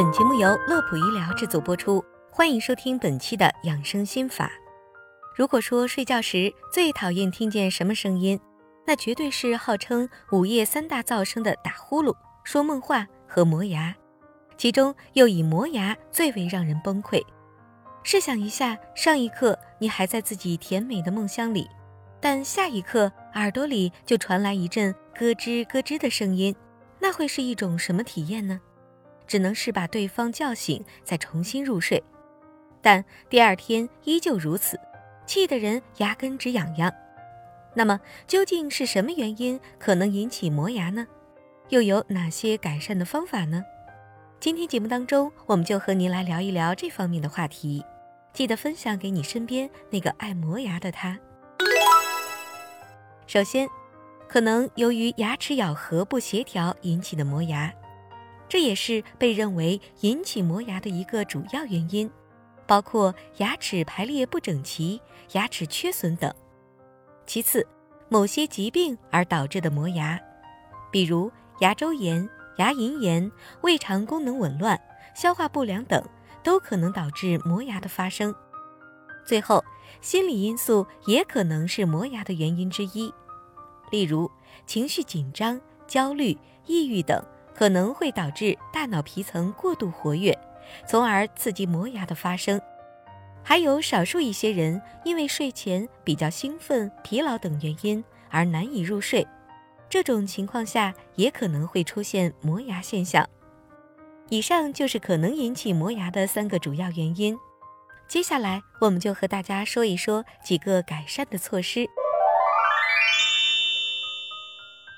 本节目由乐普医疗制作播出，欢迎收听本期的养生心法。如果说睡觉时最讨厌听见什么声音，那绝对是号称午夜三大噪声的打呼噜、说梦话和磨牙，其中又以磨牙最为让人崩溃。试想一下，上一刻你还在自己甜美的梦乡里，但下一刻耳朵里就传来一阵咯吱咯吱的声音，那会是一种什么体验呢？只能是把对方叫醒，再重新入睡，但第二天依旧如此，气得人牙根直痒痒。那么究竟是什么原因可能引起磨牙呢？又有哪些改善的方法呢？今天节目当中，我们就和您来聊一聊这方面的话题。记得分享给你身边那个爱磨牙的他。首先，可能由于牙齿咬合不协调引起的磨牙。这也是被认为引起磨牙的一个主要原因，包括牙齿排列不整齐、牙齿缺损等。其次，某些疾病而导致的磨牙，比如牙周炎、牙龈炎、胃肠功能紊乱、消化不良等，都可能导致磨牙的发生。最后，心理因素也可能是磨牙的原因之一，例如情绪紧张、焦虑、抑郁等。可能会导致大脑皮层过度活跃，从而刺激磨牙的发生。还有少数一些人因为睡前比较兴奋、疲劳等原因而难以入睡，这种情况下也可能会出现磨牙现象。以上就是可能引起磨牙的三个主要原因。接下来我们就和大家说一说几个改善的措施。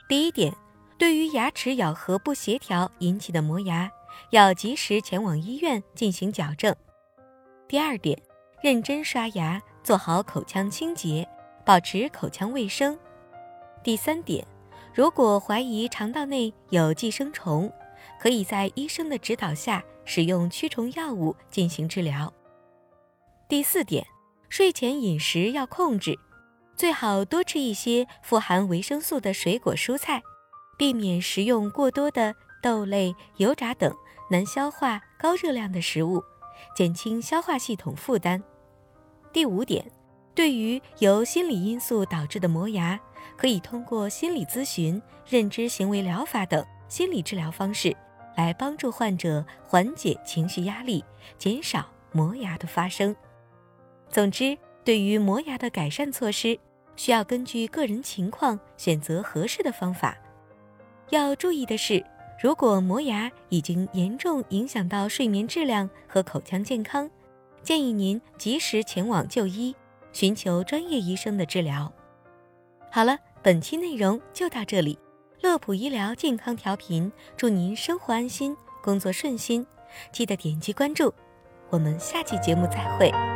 第一点。对于牙齿咬合不协调引起的磨牙，要及时前往医院进行矫正。第二点，认真刷牙，做好口腔清洁，保持口腔卫生。第三点，如果怀疑肠道内有寄生虫，可以在医生的指导下使用驱虫药物进行治疗。第四点，睡前饮食要控制，最好多吃一些富含维生素的水果蔬菜。避免食用过多的豆类、油炸等难消化、高热量的食物，减轻消化系统负担。第五点，对于由心理因素导致的磨牙，可以通过心理咨询、认知行为疗法等心理治疗方式，来帮助患者缓解情绪压力，减少磨牙的发生。总之，对于磨牙的改善措施，需要根据个人情况选择合适的方法。要注意的是，如果磨牙已经严重影响到睡眠质量和口腔健康，建议您及时前往就医，寻求专业医生的治疗。好了，本期内容就到这里。乐普医疗健康调频，祝您生活安心，工作顺心。记得点击关注，我们下期节目再会。